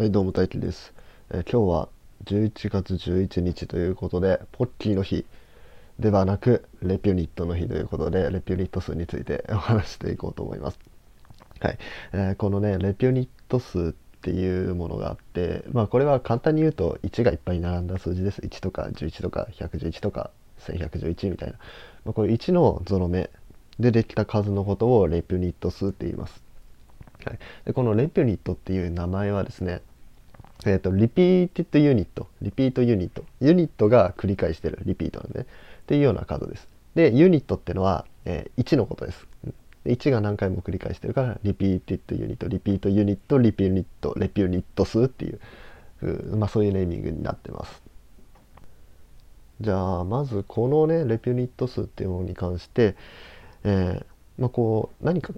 はい、どうも大輝です、えー今日は11月11日ということで、ポッキーの日ではなく、レピュニットの日ということで、レピュニット数について お話していこうと思います。はい、えーこのね、レピュニット数っていうものがあって、まあこれは簡単に言うと1がいっぱい並んだ数字です。1とか11とか111とか1111みたいな。まあ、これ1のゾロ目でできた数のことをレピュニット数って言います。はい、でこのレピュニットっていう名前はですね、えー、と repeated unit。repeat unit。ユニットが繰り返してる。リピートなんで、ね、っていうような数です。でユニットってのは、えー1のことです。1が何回も繰り返してるから repeated unit repeat unit リピュニットレピュニット数っていううまあ、そういうネーミングになってます。じゃあまずこのねレピュニット数っていうものに関して、えーまあ、こう何か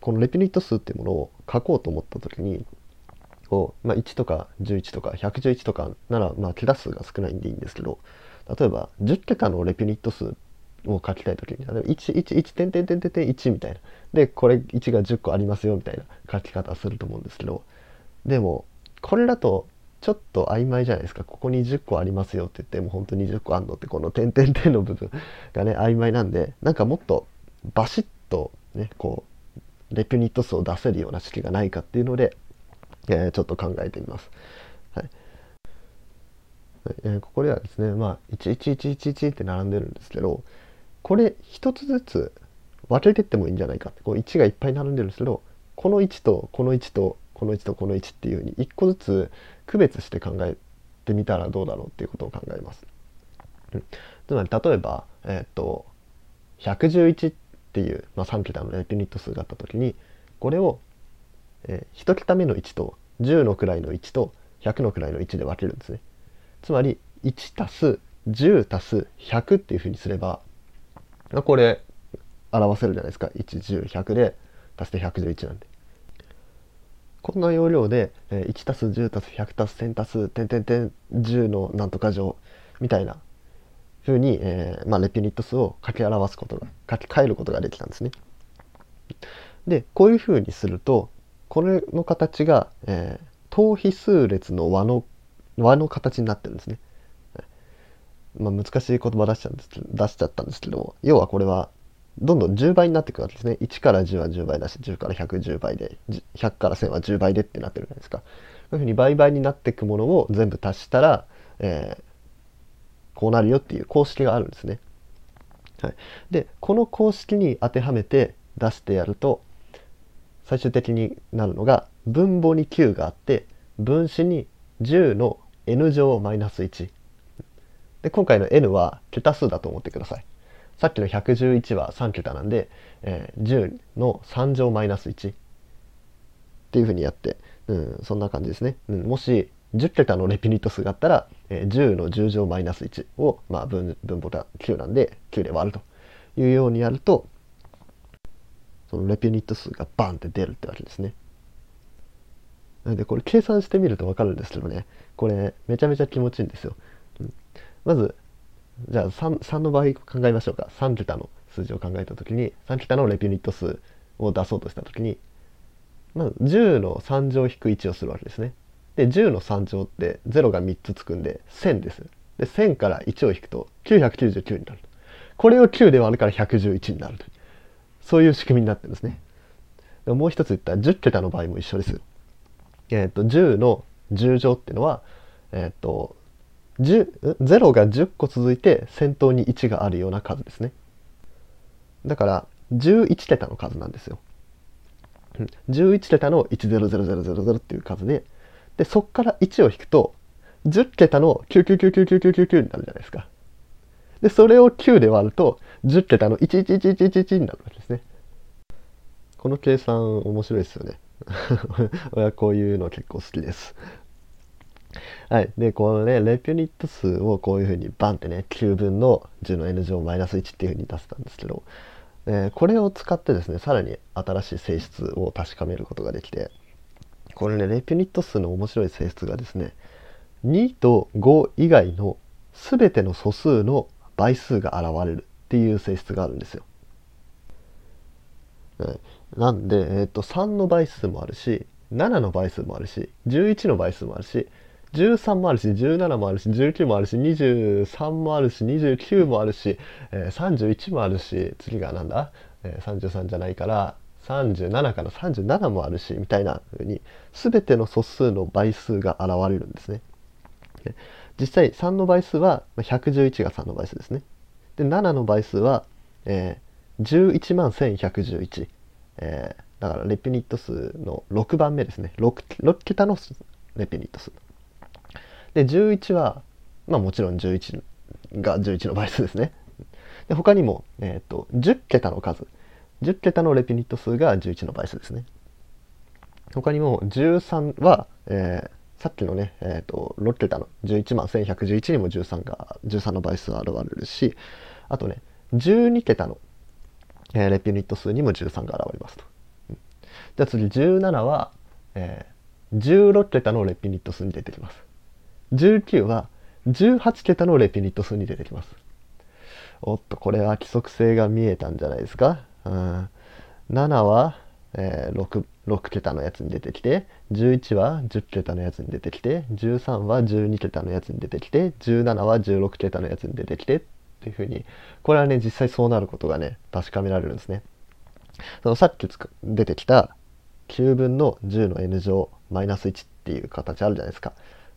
このレピュニット数っていうものを書こうと思った時にこう、まあ、1とか11とか111とかならまあ桁数が少ないんでいいんですけど例えば10桁のレピュニット数を書きたい時に例えば111点点点点点1みたいな。でこれ1が10個ありますよみたいな書き方すると思うんですけどでもこれだとちょっと曖昧じゃないですか。ここに10個ありますよって言っても本当に10個あんのってこの点々点の部分がね曖昧なんでなんかもっとバシッとねこうレピュニット数を出せるような式がないかっていうので、えーちょっと考えてみます。はいえここではですね、まあ、11111って並んでるんですけどこれ一つずつ分けてってもいいんじゃないかってこう1がいっぱい並んでるんですけどこの1とこの1とこの1とこの1っていうふうに1個ずつ区別して考えてみたらどうだろうっていうことを考えます。うんつまり例えば、えーっと111っていう、まあ、3桁のレピニット数があった時にこれを、えー1桁目の1と10の位の1と100の位の1で分けるんですね。つまり1たす10たす100っていうふうにすればこれ表せるじゃないですか110100で足して111なんで。こんな要領で、えー1たす10たす100たす1000たす点々点10のなんとか乗みたいな風に、えーまあ、レピュニット数を書き表すことが書き換えることができたんですね。でこういう風にするとこれの形が、えー等比数列の和の和の形になってるんですね。まあ、難しい言葉出しちゃうんです出しちゃったんですけども要はこれはどんどん10倍になっていくわけですね1から10は10倍だし10から110倍で100から1000は10倍でってなってるじゃないですかこういうふうに倍々になっていくものを全部足したら、えーこうなるよっていう公式があるんですね。はい、でこの公式に当てはめて出してやると最終的になるのが分母に9があって分子に10の n 乗マイナス1で今回の n は桁数だと思ってください。さっきの111は3桁なんで、えー10の3乗マイナス1っていうふうにやって、うん、そんな感じですね、うん、もし10桁のレピニット数があったら、えー10の10乗マイナス1を、まあ、分分母が9なんで9で割るというようにやるとそのレピュニット数がバンって出るってわけですね。でこれ計算してみると分かるんですけどねこれめちゃめちゃ気持ちいいんですよ。うんまずじゃあ 3, 3の場合考えましょうか3桁の数字を考えた時に3桁のレピュニット数を出そうとした時にまず10の3乗引く1をするわけですね。で10の3乗って0が3つつくんで1000です。で1000から1を引くと999になる。これを9で割るから111になると。そういう仕組みになってるんですね。もう一つ言った10桁の場合も一緒です。えっ、と10の10乗っていうのは、えっ、と0が10個続いて先頭に1があるような数ですね。だから11桁の数なんですよ。11桁の100000っていう数ででそっから1を引くと10桁の9999999になるじゃないですか。でそれを9で割ると10桁の11111になるわけですね。この計算面白いですよね。俺はこういうの結構好きです。はい。で、このね、レピュニット数をこういうふうにバンってね、9分の10の n 乗マイナス1っていうふうに出せたんですけど、えーこれを使ってですね、さらに新しい性質を確かめることができて、これね、レピュニット数の面白い性質がですね、2と5以外の全ての素数の倍数が現れるっていう性質があるんですよ。はいなんで、えー、と3の倍数もあるし7の倍数もあるし11の倍数もあるし13もあるし17もあるし19もあるし23もあるし29もあるし、えー、31もあるし次がなんだ、えー、33じゃないから37から37もあるしみたいな風に全ての素数の倍数が現れるんですね。実際3の倍数は111が3の倍数ですね。で7の倍数は、えー、11万1111、えー、だからレピニット数の6番目ですね。6, 6桁のレピニット数。で11はまあもちろん11が11の倍数ですね。で他にも、えーと、10桁の数。10桁のレピニット数が11の倍数ですね。他にも13は、えー、さっきのね、えーと、6桁の11万1111にも13が13の倍数現れるしあとね12桁の、えー、レピュニット数にも13が現れますと、うん、じゃあ次17は、えー、16桁のレピュニット数に出てきます。19は18桁のレピュニット数に出てきます。おっとこれは規則性が見えたんじゃないですか、うん、7は、えー、6, 6桁のやつに出てきて11は10桁のやつに出てきて13は12桁のやつに出てきて17は16桁のやつに出てきてっていうふうにこれはね実際そうなることがね確かめられるんですねそのさっき出てきた9分の10の n 乗マイナス1っていう形あるじゃないですか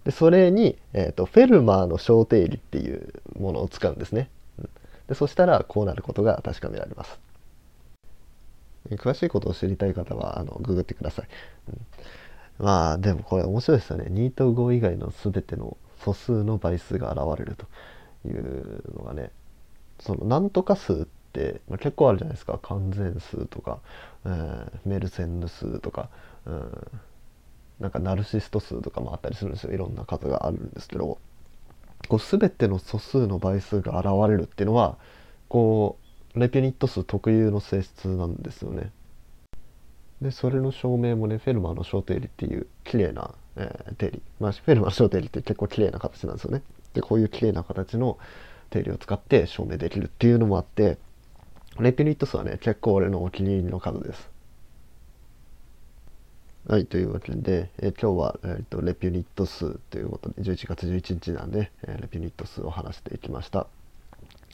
でそれに、えーと、フェルマーの小定理っていうものを使うんですね。でそしたらこうなることが確かめられます。詳しいことを知りたい方はあのググってください。うん、まあでもこれ面白いですよね。2と5以外の全ての素数の倍数が現れるというのがね。そのなんとか数って、まあ、結構あるじゃないですか。完全数とか、えー、メルセンヌ数とか、うん。なんかナルシスト数とかもあったりするんですよ。いろんな数があるんですけど。こう全ての素数の倍数が現れるっていうのはこうレピュニット数特有の性質なんですよね。でそれの証明もねフェルマーの小定理っていう綺麗な、えー、定理、まあ、フェルマーの小定理って結構綺麗な形なんですよね。でこういう綺麗な形の定理を使って証明できるっていうのもあってレピュニット数はね結構俺のお気に入りの数です。はい、というわけで、えー、今日は、えーと、レピュニット数ということで、11月11日なんで、えー、レピュニット数を話していきました。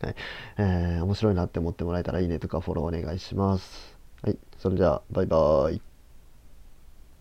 はいえー、面白いなって思ってもらえたらいいねとかフォローお願いします。はい、それじゃあ、バイバーイ。